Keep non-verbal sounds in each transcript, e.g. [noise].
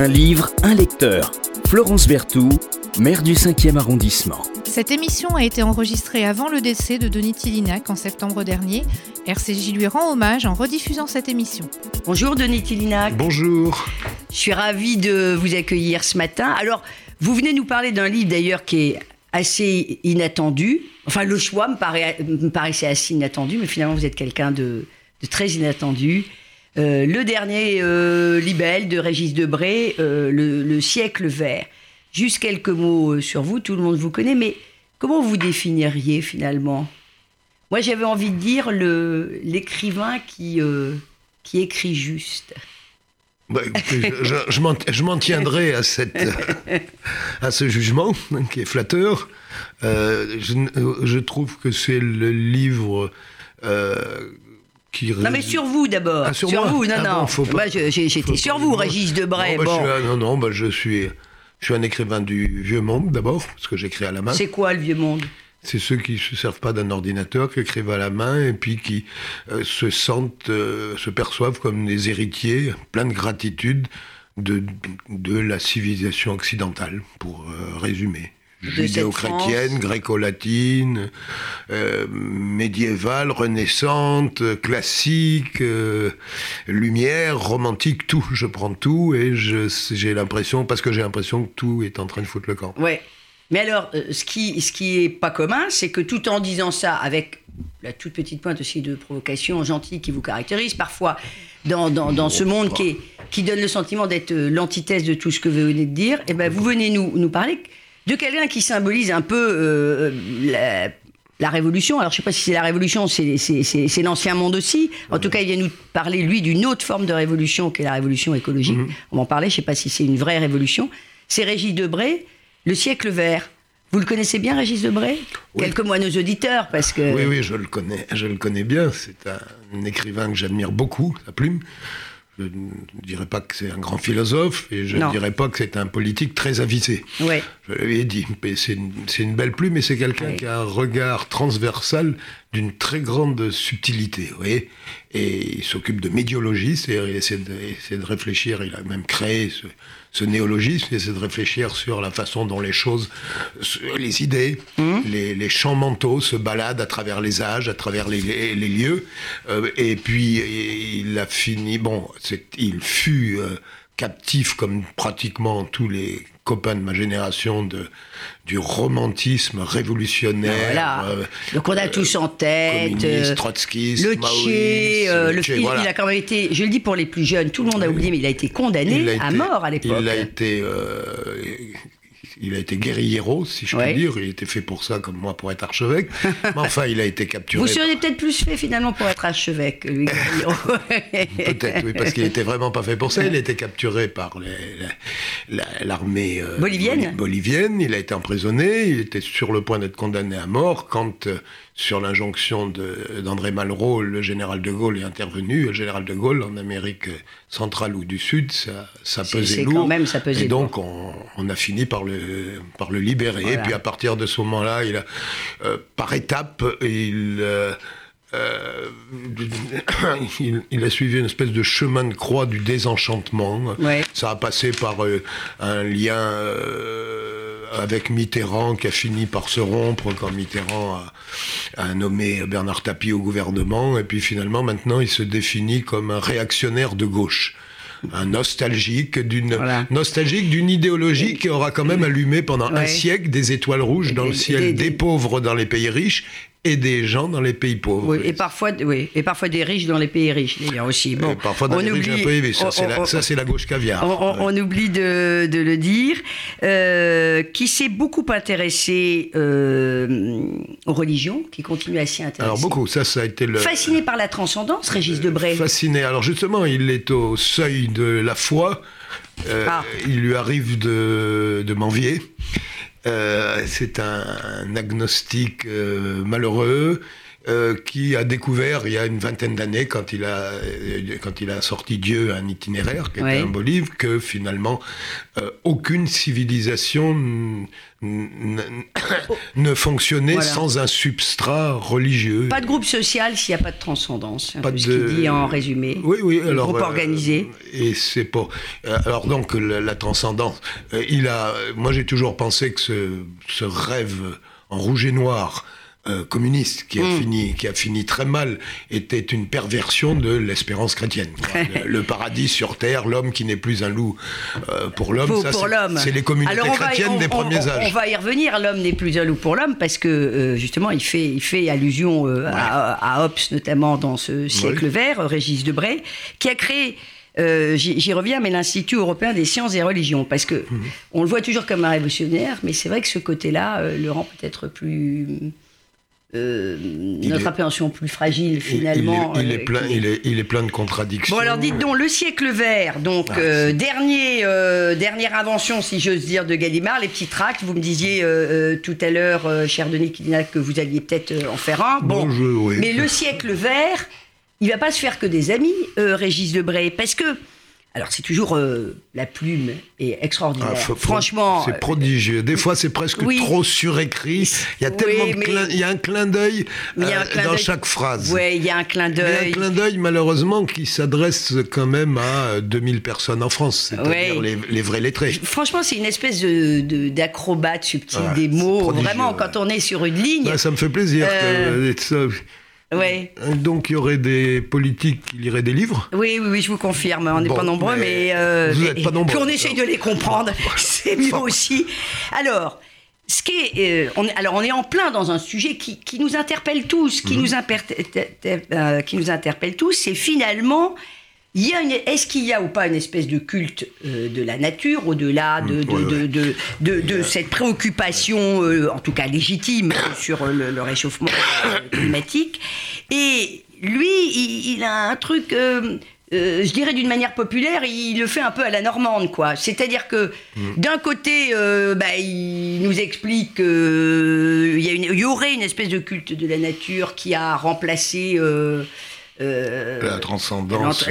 Un livre, un lecteur. Florence Berthoud, maire du 5e arrondissement. Cette émission a été enregistrée avant le décès de Denis Tillinac en septembre dernier. RCJ lui rend hommage en rediffusant cette émission. Bonjour Denis Tillinac. Bonjour. Je suis ravie de vous accueillir ce matin. Alors, vous venez nous parler d'un livre d'ailleurs qui est assez inattendu. Enfin, le choix me, paraissait assez inattendu, mais finalement, vous êtes quelqu'un de, très inattendu. Euh, le dernier euh, libelle de Régis Debray, euh, le, siècle vert. Juste quelques mots sur vous, tout le monde vous connaît, mais comment vous définiriez finalement? Moi, j'avais envie de dire l'écrivain qui, qui écrit juste. Bah, je, m'en tiendrai à, cette, [laughs] à ce jugement qui est flatteur. Euh, je, trouve que c'est le livre euh, qui. Non, mais sur vous d'abord. Ah, sur, vous, non, ah non. J'étais sur vous, Régis Debray. Non, bon. non, non, bah, je, suis, je suis un écrivain du Vieux Monde d'abord, parce que j'écris à la main. C'est quoi le Vieux Monde? C'est ceux qui ne se servent pas d'un ordinateur, qui écrivent à la main et puis qui euh, se sentent, euh, se perçoivent comme des héritiers, pleins de gratitude de, de la civilisation occidentale, pour euh, résumer. Judéo-chrétienne, gréco-latine, médiévale, renaissante, classique, lumière, romantique, tout. Je prends tout et j'ai l'impression, parce que j'ai l'impression que tout est en train de foutre le camp. Ouais. Mais alors, euh, ce qui, ce qui est pas commun, c'est que tout en disant ça, avec la toute petite pointe aussi de provocation gentille qui vous caractérise, parfois dans, dans, dans ce monde qui, est, qui donne le sentiment d'être euh, l'antithèse de tout ce que vous venez de dire, et eh ben vous venez nous, nous parler de quelqu'un qui symbolise un peu euh, la, la, révolution. Alors je ne sais pas si c'est la révolution, c'est l'ancien monde aussi. En tout cas, il vient nous parler, lui, d'une autre forme de révolution qui est la révolution écologique. Mhm. On va en parler, je ne sais pas si c'est une vraie révolution. C'est Régis Debray. Le siècle vert. Vous le connaissez bien, Régis Debray? Quelques mots à nos auditeurs, parce que... Oui, oui, je le connais, je le connais bien. C'est un écrivain que j'admire beaucoup, sa plume. Je ne dirais pas que c'est un grand philosophe et je ne dirais pas que c'est un politique très avisé. Ouais. Je l'avais dit, c'est une, belle plume, mais c'est quelqu'un qui a un regard transversal d'une très grande subtilité. Vous Et il s'occupe de médiologie, c'est-à-dire il essaie de, de, réfléchir, il a même créé ce, ce néologisme, c'est de réfléchir sur la façon dont les choses, les idées, mmh. les, champs mentaux se baladent à travers les âges, à travers les, lieux. Euh, et puis il a fini, bon, il fut euh, captif comme pratiquement tous les copain de ma génération de, du romantisme révolutionnaire. Ben voilà. Euh, Donc on a tous en tête. Euh, le Tché, euh, le, il, a quand même été, je le dis pour les plus jeunes, tout le monde a oublié, mais il a été condamné à mort à l'époque. Il a été il a été guerriero, si je puis dire. Il était fait pour ça, comme moi, pour être archevêque. [laughs] Mais enfin, il a été capturé. Vous seriez peut-être plus fait finalement pour être archevêque, lui, [laughs] [laughs] Peut-être, oui, parce qu'il n'était vraiment pas fait pour ça. Il a été capturé par l'armée euh, bolivienne. bolivienne. Il a été emprisonné. Il était sur le point d'être condamné à mort quand euh, sur l'injonction d'André Malraux, le général de Gaulle est intervenu. Le général de Gaulle, en Amérique centrale ou du Sud, ça, ça pesait lourd. Quand même, ça pesait et donc, on, on, a fini par le, par le libérer. Et puis, à partir de ce moment-là, il a, euh, par étapes, il... Euh, euh, [coughs] il, a suivi une espèce de chemin de croix du désenchantement. Ça a passé par un lien avec Mitterrand qui a fini par se rompre quand Mitterrand a, nommé Bernard Tapie au gouvernement. Et puis finalement, maintenant, il se définit comme un réactionnaire de gauche. Un nostalgique d'une nostalgique d'une idéologie qui aura quand même allumé pendant un siècle des étoiles rouges dans le ciel des pauvres dans les pays riches et des gens dans les pays pauvres. Oui, et parfois, oui, et parfois des riches dans les pays riches, d'ailleurs aussi. Bon, parfois dans les riches un peu Ça, c'est la, gauche caviar. On, oublie de, de, le dire. Euh, qui s'est beaucoup intéressé euh, aux religions, qui continue à s'y intéresser. Alors beaucoup, ça, ça a été le... Fasciné par la transcendance, Régis Debray. Fasciné. Alors justement, il est au seuil de la foi. Euh, ah. Il lui arrive de, de m'envier. Euh, c'est un, agnostique euh, malheureux. Euh, qui a découvert il y a une vingtaine d'années, quand, il a, quand il a sorti Dieu, un itinéraire, qui était un beau livre, que finalement, aucune civilisation [coughs] ne fonctionnait sans un substrat religieux. Pas de groupe social s'il n'y a pas de transcendance. Pas de... Ce qu'il dit en résumé. Oui, oui. Alors, groupe organisé. Et c'est pas. Alors donc la, transcendance. il a. Moi j'ai toujours pensé que ce, ce rêve en rouge et noir euh, communiste qui a, mm. fini, qui a fini très mal était une perversion de l'espérance chrétienne. le, paradis sur terre, l'homme qui n'est plus un loup euh, pour l'homme, c'est les communautés chrétiennes des premiers âges. On va y revenir, l'homme n'est plus un loup pour l'homme parce que euh, justement il fait, il fait allusion à, Hobbes notamment dans ce siècle vert, Régis Debray, qui a créé j'y reviens, mais l'Institut européen des sciences et religions, parce que mm. on le voit toujours comme un révolutionnaire, mais c'est vrai que ce côté-là le rend peut-être plus euh, notre appréhension plus fragile finalement. Il, est, euh, plein, il, est, il, est, plein de contradictions. Bon alors dites donc, le siècle vert, donc ah, euh, dernier, dernière invention si j'ose dire de Gallimard, les petits tracts, vous me disiez tout à l'heure, cher Denis Kidinac, que vous alliez peut-être en faire un. Bon, mais le siècle vert, il va pas se faire que des amis, Régis Debray, parce que alors c'est toujours euh, la plume est extraordinaire. Ah, Franchement, c'est prodigieux. Des fois c'est presque trop surécrit. Il y a tellement de il y a un clin d'œil euh, dans chaque phrase. Oui, il y a un clin d'œil. Un clin d'œil malheureusement qui s'adresse quand même à 2000 personnes en France, c'est-à-dire les, vrais lettrés. Franchement, c'est une espèce de, d'acrobate subtil des mots. Vraiment, quand on est sur une ligne. Bah, ça me fait plaisir. Euh, Ouais. Donc il y aurait des politiques qui liraient des livres Oui, oui, oui, je vous confirme. On n'est pas nombreux, mais. Euh, vous n'êtes pas nombreux. Puis on essaye de les comprendre. [laughs] C'est mieux aussi. Alors. Ce qui est, euh, on, alors on est en plein dans un sujet qui, qui nous interpelle tous, qui, mhm. nous, euh, qui nous interpelle tous, c'est finalement est-ce qu'il y a ou pas une espèce de culte euh, de la nature au-delà de, de, de, de, cette préoccupation, euh, en tout cas légitime, [coughs] sur le, réchauffement euh, climatique? Et lui, il, a un truc, je dirais d'une manière populaire, il le fait un peu à la normande, quoi. C'est-à-dire que mm. d'un côté, bah, il nous explique qu'il y, y, aurait une espèce de culte de la nature qui a remplacé euh, la transcendance,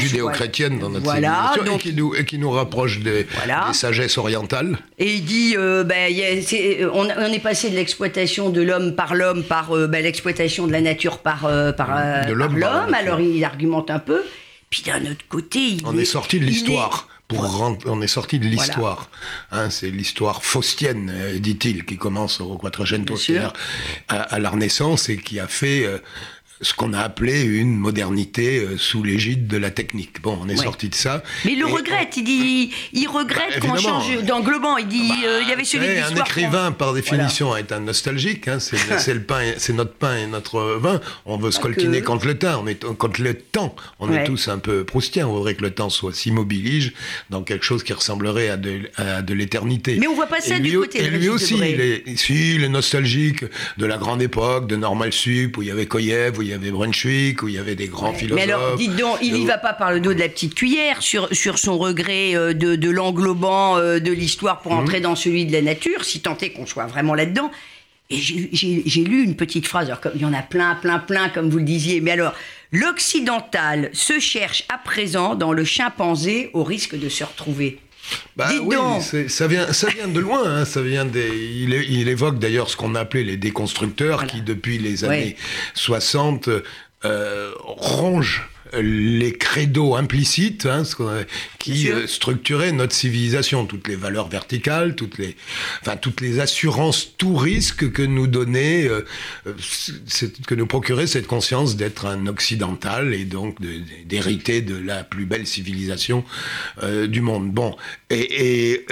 judéo-chrétienne dans notre voilà, civilisation et, qui nous, rapproche des, sagesses orientales. Et il dit, euh, ben, on, est passé de l'exploitation de l'homme par l'homme par euh, ben, l'exploitation de la nature par, par, l'homme. Alors il argumente un peu. Puis d'un autre côté, on est sorti de l'histoire. Pour on est sorti de l'histoire. Hein, c'est l'histoire faustienne, dit-il, qui commence au Quattrogénito à, à, la Renaissance et qui a fait ce qu'on a appelé une modernité euh, sous l'égide de la technique. Bon, on est sorti de ça. Mais il le regrette, il dit, il regrette bah, qu'on change d'englobant. Il dit, bah, euh, il y avait celui Un écrivain, par définition, est un nostalgique. Hein, c'est [laughs] le pain, c'est notre pain et notre vin. On veut se coltiner contre le temps. On est, contre le temps, on est tous un peu proustiens. On voudrait que le temps soit s'immobilise dans quelque chose qui ressemblerait à de, de l'éternité. Mais on voit pas ça du côté Et lui aussi, il est, si, il est nostalgique de la grande époque, de Normal Sup, où il y avait Koyev, où il y avait Brunswick, où il y avait des grands philosophes. Mais alors, dites donc, il n'y va pas par le dos de la petite cuillère sur, sur son regret euh, de, de l'englobant euh, de l'histoire pour entrer mhm. dans celui de la nature, si tant est qu'on soit vraiment là-dedans. Et j'ai lu une petite phrase, alors, il y en a plein, plein, plein, comme vous le disiez, mais alors, l'occidental se cherche à présent dans le chimpanzé au risque de se retrouver. Bah oui, ça vient, ça vient de loin. Hein, ça vient des, il, il évoque d'ailleurs ce qu'on appelait les déconstructeurs qui, depuis les années 60, euh, rongent les credos implicites hein, qui euh, structuraient notre civilisation, toutes les valeurs verticales, toutes les, enfin, toutes les assurances, tout risque que nous donnait, euh, que nous procurait cette conscience d'être un occidental et donc d'hériter de, la plus belle civilisation euh, du monde. Bon, et, et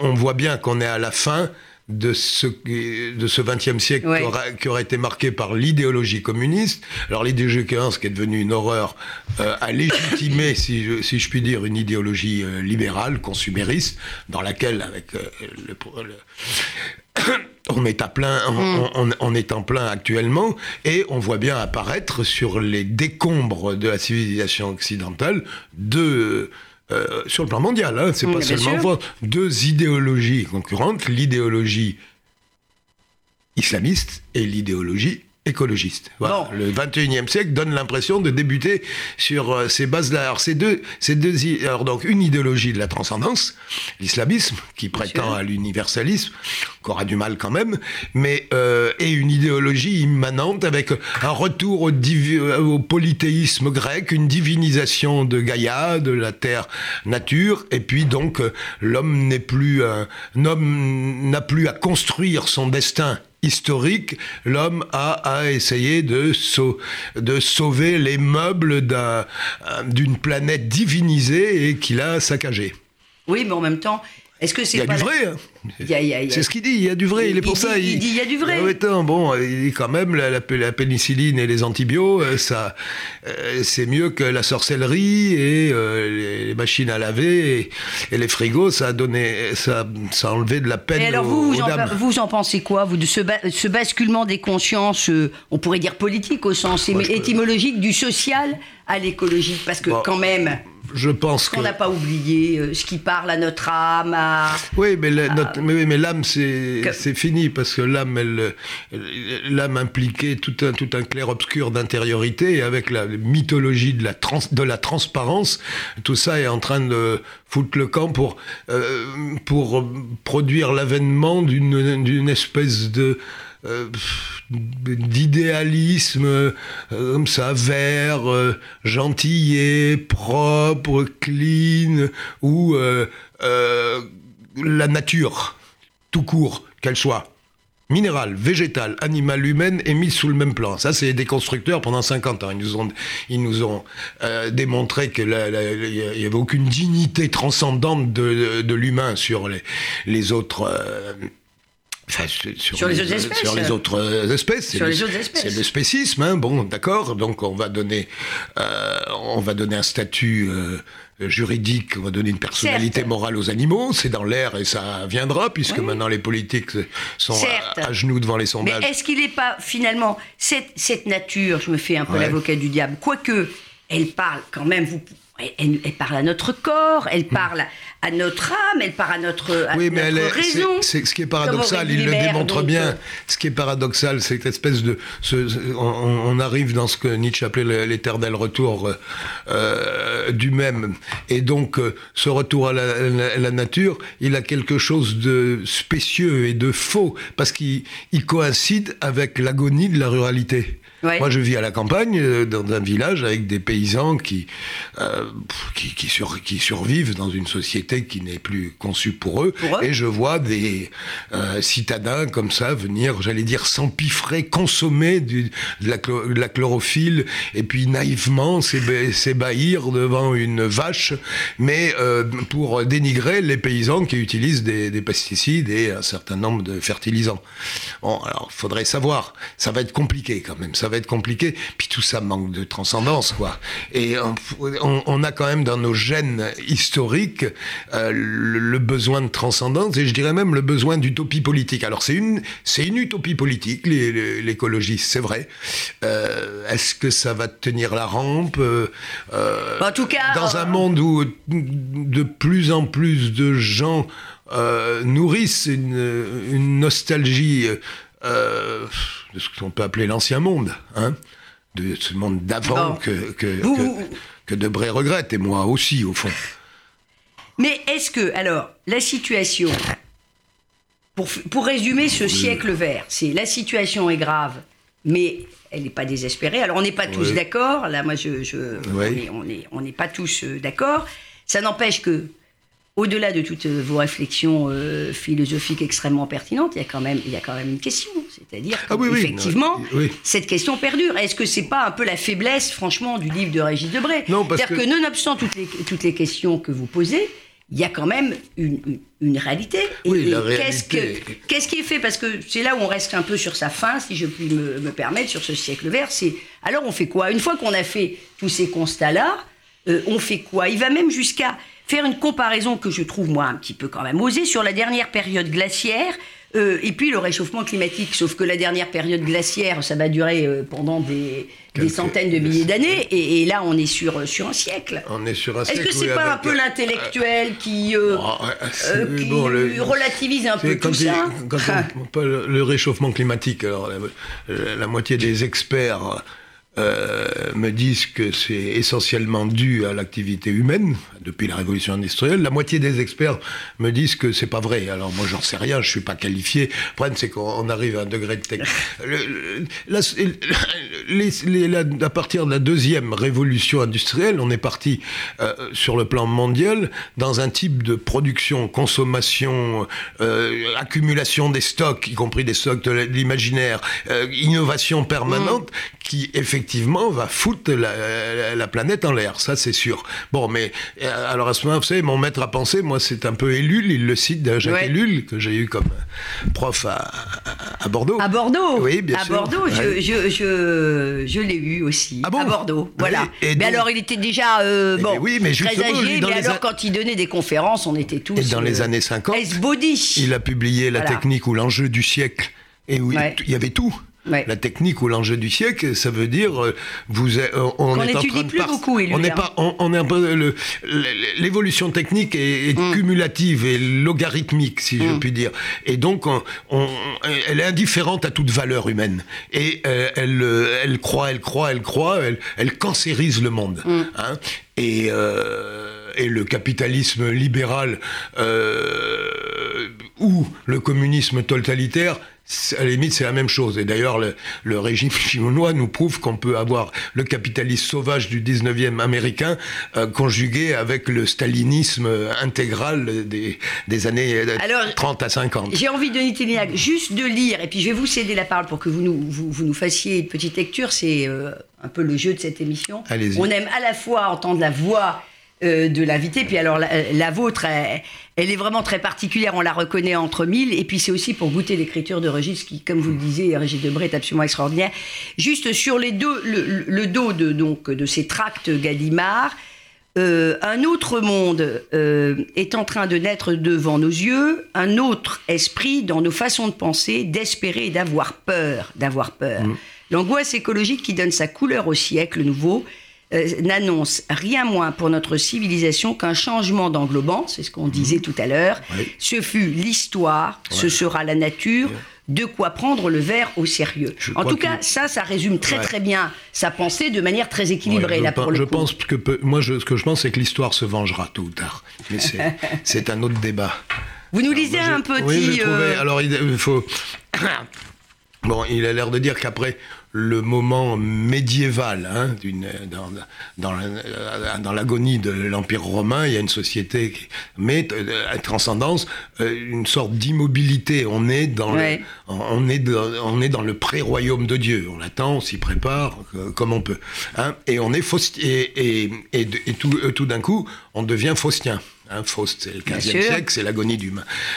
on voit bien qu'on est à la fin de ce, de ce 20e siècle qui, aura, été marqué par l'idéologie communiste. Alors l'idéologie communiste qui est devenue une horreur euh, a légitimé, [laughs] si je, si je puis dire, une idéologie euh, libérale, consumériste, dans laquelle, avec euh, le, [coughs] on est à plein, mm. on, est en plein actuellement, et on voit bien apparaître sur les décombres de la civilisation occidentale deux euh, sur le plan mondial, hein, c'est pas seulement deux idéologies concurrentes, l'idéologie islamiste et l'idéologie écologiste. Voilà. Le 21e siècle donne l'impression de débuter sur euh, ces bases-là. Alors, c'est deux, c'est deux, alors donc une idéologie de la transcendance, l'islamisme, qui prétend à l'universalisme, qu'on a du mal quand même, mais euh, et une idéologie immanente avec un retour au, au, polythéisme grec, une divinisation de Gaïa, de la terre nature, et puis donc euh, l'homme n'est plus un homme n'a plus à construire son destin historique, l'homme a, essayé de, sauver les meubles d'une planète divinisée et qu'il a saccagé. Oui, mais en même temps, est-ce que c'est Il y a du vrai. Hein. C'est ce qu'il dit, il y a du vrai, il, est pour ça. il, dit il y a du vrai. Ah bon, il quand même, la, la, pénicilline et les antibiotiques, euh, ça, euh, c'est mieux que la sorcellerie et euh, les, machines à laver et, les frigos, ça a donné, ça, ça a enlevé de la peine. Et alors vous, vous, en, pensez quoi, vous, de ce, ce basculement des consciences, on pourrait dire politique au sens étymologique, du social à l'écologique? Parce que quand même je pense qu'on n'a pas oublié ce qui parle à notre âme. À, oui, mais l'âme, c'est fini parce que l'âme, elle, l'âme impliquait tout un, tout un clair-obscur d'intériorité et avec la mythologie de la, de la transparence, tout ça est en train de foutre le camp pour, euh, pour produire l'avènement d'une espèce de euh, d'idéalisme euh, comme ça, vert, gentillet, propre, clean, ou la nature tout court, qu'elle soit minérale, végétale, animale, humaine, est mise sous le même plan. Ça, c'est des constructeurs pendant 50 ans. Ils nous ont, ils nous ont euh, démontré qu'il n'y avait aucune dignité transcendante de, l'humain sur les, les autres... Euh, sur, les, autres espèces. Sur les autres espèces. C'est le spécisme, hein. bon, d'accord. Donc on va donner, euh, on va donner un statut euh, juridique, on va donner une personnalité morale aux animaux, c'est dans l'air et ça viendra, puisque maintenant les politiques sont à, genoux devant les sondages. Mais est-ce qu'il n'est pas, finalement, cette, cette, nature, je me fais un peu l'avocat du diable, quoique elle parle quand même, vous, elle, parle à notre corps, elle hmm. parle à notre âme, elle parle à notre, oui, mais notre raison. C'est ce qui est paradoxal, il le démontre bien. Euh, ce qui est paradoxal, c'est cette espèce de... on, arrive dans ce que Nietzsche appelait l'éternel retour euh, du même. Et donc, euh, ce retour à la, nature, il a quelque chose de spécieux et de faux, parce qu'il coïncide avec l'agonie de la ruralité. Moi, je vis à la campagne, euh, dans un village, avec des paysans qui, euh, qui, qui, survivent dans une société qui n'est plus conçue pour eux. Et je vois des euh, citadins comme ça venir, j'allais dire, s'empiffrer, consommer du, de, la, chlorophylle, et puis naïvement s'ébahir devant une vache, mais pour dénigrer les paysans qui utilisent des, des, pesticides et un certain nombre de fertilisants. Bon, alors, faudrait savoir. Ça va être compliqué quand même. Ça va être compliqué. Puis tout ça manque de transcendance, quoi. Et on, a quand même dans nos gènes historiques euh, le, besoin de transcendance et je dirais même le besoin d'utopie politique. Alors c'est une, c'est une utopie politique, l'écologie, c'est vrai. Euh, est-ce que ça va tenir la rampe euh, En tout cas, dans un monde où de plus en plus de gens nourrissent une, une nostalgie euh, de ce qu'on peut appeler l'ancien monde, hein, de ce monde d'avant que, que, que, Debray regrette, et moi aussi, au fond. Mais est-ce que, alors, la situation, pour, pour résumer ce siècle vert, c'est la situation est grave, mais elle n'est pas désespérée. Alors, on n'est pas tous d'accord, là, moi, je, je on n'est on est, pas tous euh, d'accord. Ça n'empêche que au-delà de toutes vos réflexions euh, philosophiques extrêmement pertinentes, il y a quand même, il y a quand même une question. C'est-à-dire ah effectivement, cette question perdure. Est-ce que c'est pas un peu la faiblesse, franchement, du livre de Régis Debray? C'est-à-dire que... nonobstant toutes les, toutes les questions que vous posez, il y a quand même une, une, réalité. Oui, la réalité. Qu'est-ce qui est fait? Parce que c'est là où on reste un peu sur sa fin, si je puis me, me permettre, sur ce siècle vert. C'est alors on fait quoi? Une fois qu'on a fait tous ces constats-là, euh, on fait quoi? Il va même jusqu'à faire une comparaison que je trouve, moi, un petit peu quand même osée sur la dernière période glaciaire euh, et puis le réchauffement climatique. Sauf que la dernière période glaciaire, ça va durer euh, pendant des, des centaines de milliers d'années. Et, et là, on est sur, sur un siècle. On est sur un Est-ce que c'est oui, pas un peu l'intellectuel qui, euh, Ah, euh, qui bon, le- relativise un peu tout il- ça quand on- [laughs] le réchauffement climatique, alors la, la moitié des experts euh, me disent que c'est essentiellement dû à l'activité humaine depuis la révolution industrielle. La moitié des experts me disent que c'est pas vrai. Alors moi j'en sais rien, je suis pas qualifié. Le problème c'est qu'on arrive à un degré de technique. [laughs] à partir de la deuxième révolution industrielle, on est parti euh, sur le plan mondial dans un type de production, consommation, euh, accumulation des stocks, y compris des stocks de l'imaginaire, innovation permanente, qui effectivement va foutre la, la- la planète en l'air, ça c'est sûr. Bon, mais euh, alors à ce moment, vous savez, mon maître à penser, moi c'est un peu Ellul, il le cite, Jacques Ouais. Ellul, que j'ai eu comme prof à, à- à Bordeaux. À Bordeaux? Oui, bien à sûr. Bordeaux, je, Ouais. je, je, je l'ai eu aussi. Ah bon? à Bordeaux, voilà. Et mais alors, il était déjà euh, Eh bon, ben oui, mais très âgé, mais alors quand il donnait des conférences, on était tous... Et dans les euh, années 50, S-body il a publié La Voilà. technique ou l'enjeu du siècle. Et où Ouais. il y avait tout. Ouais. La technique ou l'enjeu du siècle, ça veut dire euh, vous êtes- euh, on est en train de plus par- beaucoup, Élu, on n'est pas on, le- l'évolution technique est, est cumulative et logarithmique si je puis dire. Et donc on- on- elle est indifférente à toute valeur humaine. Et euh, elle euh, elle croit elle croit elle croit elle, elle cancérise le monde hein. et euh, et le capitalisme libéral euh, ou le communisme totalitaire, à la limite, c'est la même chose. Et d'ailleurs, le, le régime [laughs] chinois nous prouve qu'on peut avoir le capitalisme sauvage du 19e américain euh, conjugué avec le stalinisme intégral des, des années euh, Alors, 30 à 50. J'ai envie, Denis Télignac, juste de lire, et puis je vais vous céder la parole pour que vous nous, vous, vous nous fassiez une petite lecture. C'est euh, un peu le jeu de cette émission. Allez-y. On aime à la fois entendre la voix euh, de l'invité, puis alors la, la vôtre, elle, elle est vraiment très particulière, on la reconnaît entre mille, et puis c'est aussi pour goûter l'écriture de Régis, qui, comme vous le disiez, Régis Debray est absolument extraordinaire. Juste sur les deux, le, le dos de, donc, de ces tracts Gallimard, euh, un autre monde euh, est en train de naître devant nos yeux, un autre esprit dans nos façons de penser, d'espérer et d'avoir peur, d'avoir peur. L'angoisse écologique qui donne sa couleur au siècle nouveau euh, n'annonce rien moins pour notre civilisation qu'un changement d'englobant, c'est ce qu'on disait tout à l'heure. Oui. Ce fut l'histoire, ce sera la nature. De quoi prendre le verre au sérieux. Je en tout cas, que- ça, ça résume très Ouais. très bien sa pensée de manière très équilibrée Ouais, là je pour pen- le je coup. pense que peu- moi, je- ce que je pense, c'est que l'histoire se vengera tôt ou tard. Mais c'est- [laughs] un autre débat. Vous nous lisez Moi, un petit. Oui, euh, Alors, il faut. [coughs] Bon, il a l'air de dire qu'après le moment médiéval, hein, d'une- dans, dans, la- dans l'agonie de l'Empire romain, il y a une société qui met euh, à transcendance euh, une sorte d'immobilité. On est dans Ouais. le, on est dans, on est dans le pré-royaume de Dieu. On l'attend, on s'y prépare euh, comme on peut. hein. et on est Faust- et, et, et, de- et tout, euh, tout d'un coup, on devient faustien. Hein, Faust, c'est le 15e sûr. siècle, c'est l'agonie du,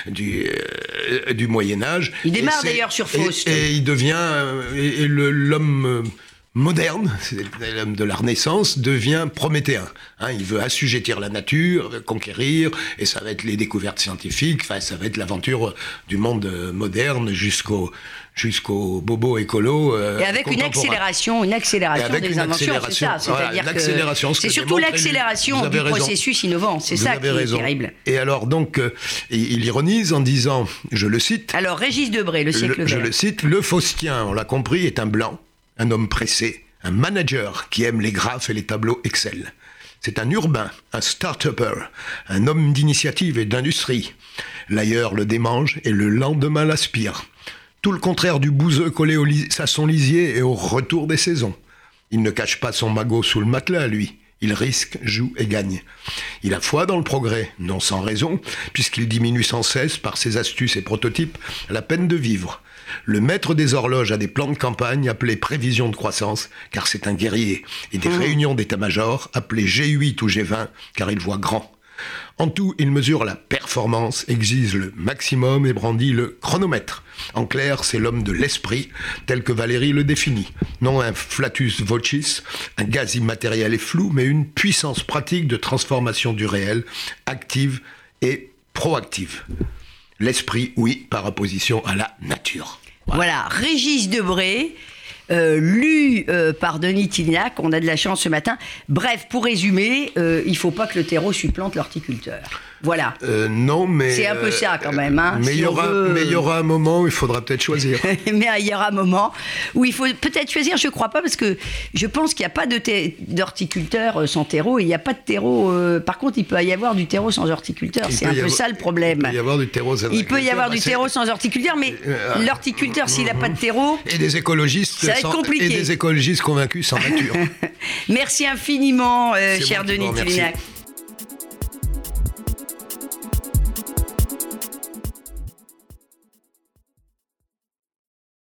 euh, du Moyen Âge. Il démarre d'ailleurs sur Faust. Et, il devient, euh, l'homme euh, moderne, c'est l'homme de la Renaissance, devient prométhéen. Hein, il veut assujettir la nature, conquérir, et ça va être les découvertes scientifiques, enfin, ça va être l'aventure du monde euh, moderne jusqu'au jusqu'au bobo écolo. euh, Et avec une accélération, une accélération avec des une inventions, c'est ça. voilà, C'est-à-dire une que accélération, ce c'est surtout l'accélération du raison. processus innovant. C'est ça qui est terrible. Et alors donc, euh, il ironise en disant, je le cite, Alors Régis Debray, le siècle le- je vert. le cite, le Faustien, on l'a compris, est un blanc, un homme pressé, un manager qui aime les graphes et les tableaux Excel. C'est un urbain, un start-upper, un homme d'initiative et d'industrie. L'ailleurs le démange et le lendemain l'aspire. Tout le contraire du bouseux collé à son lisier et au retour des saisons. Il ne cache pas son magot sous le matelas, lui. Il risque, joue et gagne. Il a foi dans le progrès, non sans raison, puisqu'il diminue sans cesse, par ses astuces et prototypes, la peine de vivre. Le maître des horloges a des plans de campagne appelés prévision de croissance, car c'est un guerrier, et des réunions d'état-major appelées G8 ou G20, car il voit grand. En tout, il mesure la performance, exige le maximum et brandit le chronomètre. En clair, c'est l'homme de l'esprit, tel que Valérie le définit. Non un flatus vocis, un gaz immatériel et flou, mais une puissance pratique de transformation du réel, active et proactive. L'esprit, oui, par opposition à la nature. Voilà, Régis Debré, euh, lu euh, par Denis Tignac. On a de la chance ce matin. Bref, pour résumer, euh, il faut pas que le terreau supplante l'horticulteur. Voilà. Euh, non, mais. C'est un peu ça quand même. Hein, mais si il y aura, veut- mais il y aura un moment où il faudra peut-être choisir. [laughs] mais il y aura un moment où il faut peut-être choisir, je crois pas, parce que je pense qu'il n'y a pas d'horticulteur sans terreau, il n'y a pas de terreau. par contre, il peut y avoir du terreau sans horticulteur. C'est un peu avoir- ça le problème. Il peut y avoir du terreau sans Il peut y avoir bah, du terreau sans horticulteur, mais l'horticulteur, s'il n'a pas de terreau, Et des écologistes Ça va être sans- compliqué. et des écologistes convaincus sans nature. [laughs] merci infiniment, euh, cher vous Denis. Tillinac.